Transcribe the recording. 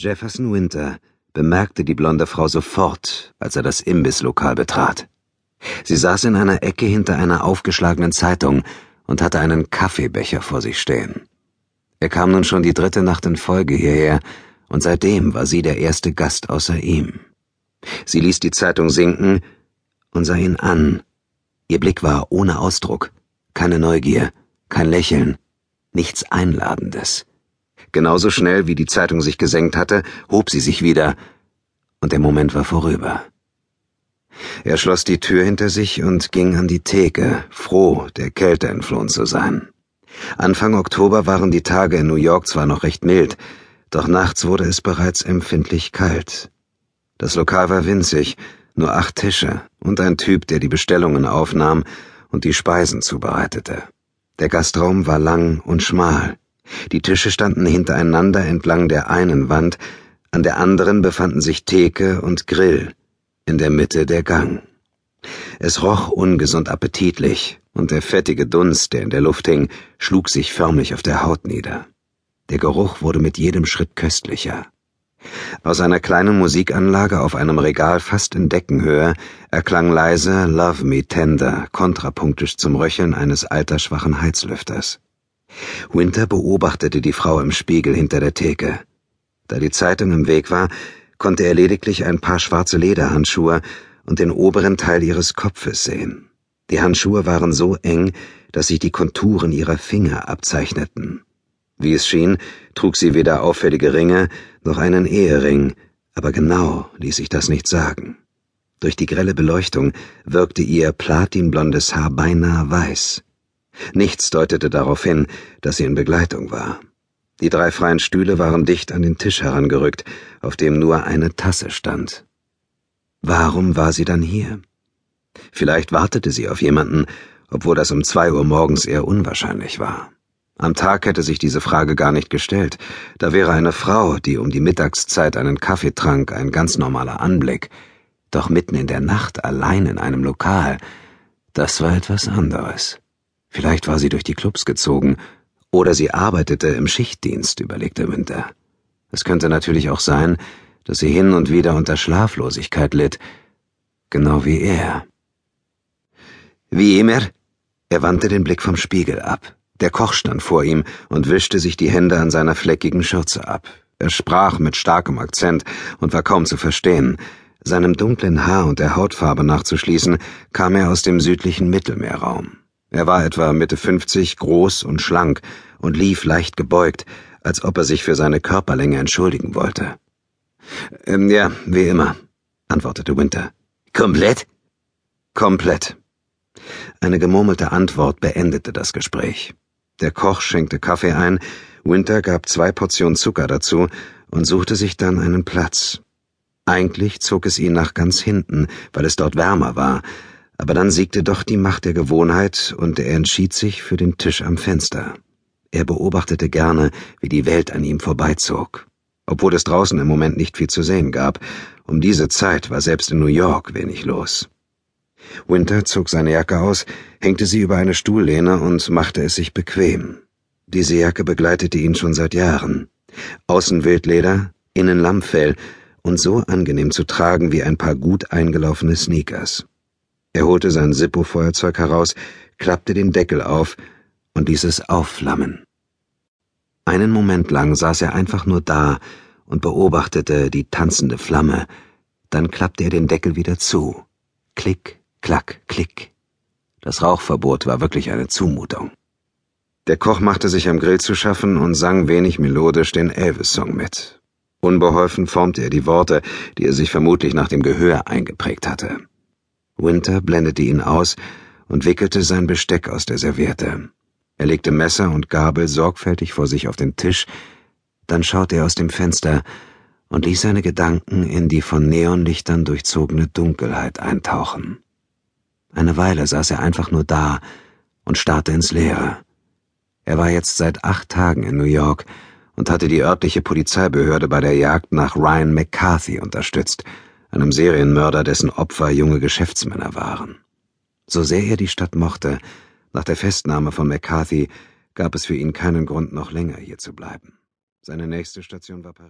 Jefferson Winter bemerkte die blonde Frau sofort, als er das Imbisslokal betrat. Sie saß in einer Ecke hinter einer aufgeschlagenen Zeitung und hatte einen Kaffeebecher vor sich stehen. Er kam nun schon die dritte Nacht in Folge hierher, und seitdem war sie der erste Gast außer ihm. Sie ließ die Zeitung sinken und sah ihn an. Ihr Blick war ohne Ausdruck, keine Neugier, kein Lächeln, nichts Einladendes. Genauso schnell wie die Zeitung sich gesenkt hatte, hob sie sich wieder, und der Moment war vorüber. Er schloss die Tür hinter sich und ging an die Theke, froh, der Kälte entflohen zu sein. Anfang Oktober waren die Tage in New York zwar noch recht mild, doch nachts wurde es bereits empfindlich kalt. Das Lokal war winzig, nur acht Tische und ein Typ, der die Bestellungen aufnahm und die Speisen zubereitete. Der Gastraum war lang und schmal. Die Tische standen hintereinander entlang der einen Wand, an der anderen befanden sich Theke und Grill, in der Mitte der Gang. Es roch ungesund appetitlich, und der fettige Dunst, der in der Luft hing, schlug sich förmlich auf der Haut nieder. Der Geruch wurde mit jedem Schritt köstlicher. Aus einer kleinen Musikanlage auf einem Regal fast in Deckenhöhe erklang leise Love Me Tender, kontrapunktisch zum Röcheln eines altersschwachen Heizlüfters. Winter beobachtete die Frau im Spiegel hinter der Theke. Da die Zeitung im Weg war, konnte er lediglich ein paar schwarze Lederhandschuhe und den oberen Teil ihres Kopfes sehen. Die Handschuhe waren so eng, dass sich die Konturen ihrer Finger abzeichneten. Wie es schien, trug sie weder auffällige Ringe noch einen Ehering, aber genau ließ sich das nicht sagen. Durch die grelle Beleuchtung wirkte ihr platinblondes Haar beinahe weiß. Nichts deutete darauf hin, dass sie in Begleitung war. Die drei freien Stühle waren dicht an den Tisch herangerückt, auf dem nur eine Tasse stand. Warum war sie dann hier? Vielleicht wartete sie auf jemanden, obwohl das um zwei Uhr morgens eher unwahrscheinlich war. Am Tag hätte sich diese Frage gar nicht gestellt. Da wäre eine Frau, die um die Mittagszeit einen Kaffee trank, ein ganz normaler Anblick. Doch mitten in der Nacht allein in einem Lokal, das war etwas anderes. Vielleicht war sie durch die Clubs gezogen, oder sie arbeitete im Schichtdienst, überlegte Winter. Es könnte natürlich auch sein, dass sie hin und wieder unter Schlaflosigkeit litt, genau wie er. Wie immer? Er wandte den Blick vom Spiegel ab. Der Koch stand vor ihm und wischte sich die Hände an seiner fleckigen Schürze ab. Er sprach mit starkem Akzent und war kaum zu verstehen. Seinem dunklen Haar und der Hautfarbe nachzuschließen, kam er aus dem südlichen Mittelmeerraum. Er war etwa Mitte 50, groß und schlank und lief leicht gebeugt, als ob er sich für seine Körperlänge entschuldigen wollte. Ähm, ja, wie immer, antwortete Winter. Komplett? Komplett. Eine gemurmelte Antwort beendete das Gespräch. Der Koch schenkte Kaffee ein, Winter gab zwei Portionen Zucker dazu und suchte sich dann einen Platz. Eigentlich zog es ihn nach ganz hinten, weil es dort wärmer war, aber dann siegte doch die Macht der Gewohnheit und er entschied sich für den Tisch am Fenster. Er beobachtete gerne, wie die Welt an ihm vorbeizog. Obwohl es draußen im Moment nicht viel zu sehen gab, um diese Zeit war selbst in New York wenig los. Winter zog seine Jacke aus, hängte sie über eine Stuhllehne und machte es sich bequem. Diese Jacke begleitete ihn schon seit Jahren. Außen Wildleder, innen Lammfell und so angenehm zu tragen wie ein paar gut eingelaufene Sneakers. Er holte sein Zippo-Feuerzeug heraus, klappte den Deckel auf und ließ es aufflammen. Einen Moment lang saß er einfach nur da und beobachtete die tanzende Flamme, dann klappte er den Deckel wieder zu. Klick, klack, klick. Das Rauchverbot war wirklich eine Zumutung. Der Koch machte sich am Grill zu schaffen und sang wenig melodisch den Elvis-Song mit. Unbeholfen formte er die Worte, die er sich vermutlich nach dem Gehör eingeprägt hatte. Winter blendete ihn aus und wickelte sein Besteck aus der Serviette. Er legte Messer und Gabel sorgfältig vor sich auf den Tisch, dann schaute er aus dem Fenster und ließ seine Gedanken in die von Neonlichtern durchzogene Dunkelheit eintauchen. Eine Weile saß er einfach nur da und starrte ins Leere. Er war jetzt seit acht Tagen in New York und hatte die örtliche Polizeibehörde bei der Jagd nach Ryan McCarthy unterstützt, einem Serienmörder, dessen Opfer junge Geschäftsmänner waren. So sehr er die Stadt mochte, nach der Festnahme von McCarthy gab es für ihn keinen Grund, noch länger hier zu bleiben. Seine nächste Station war Paris.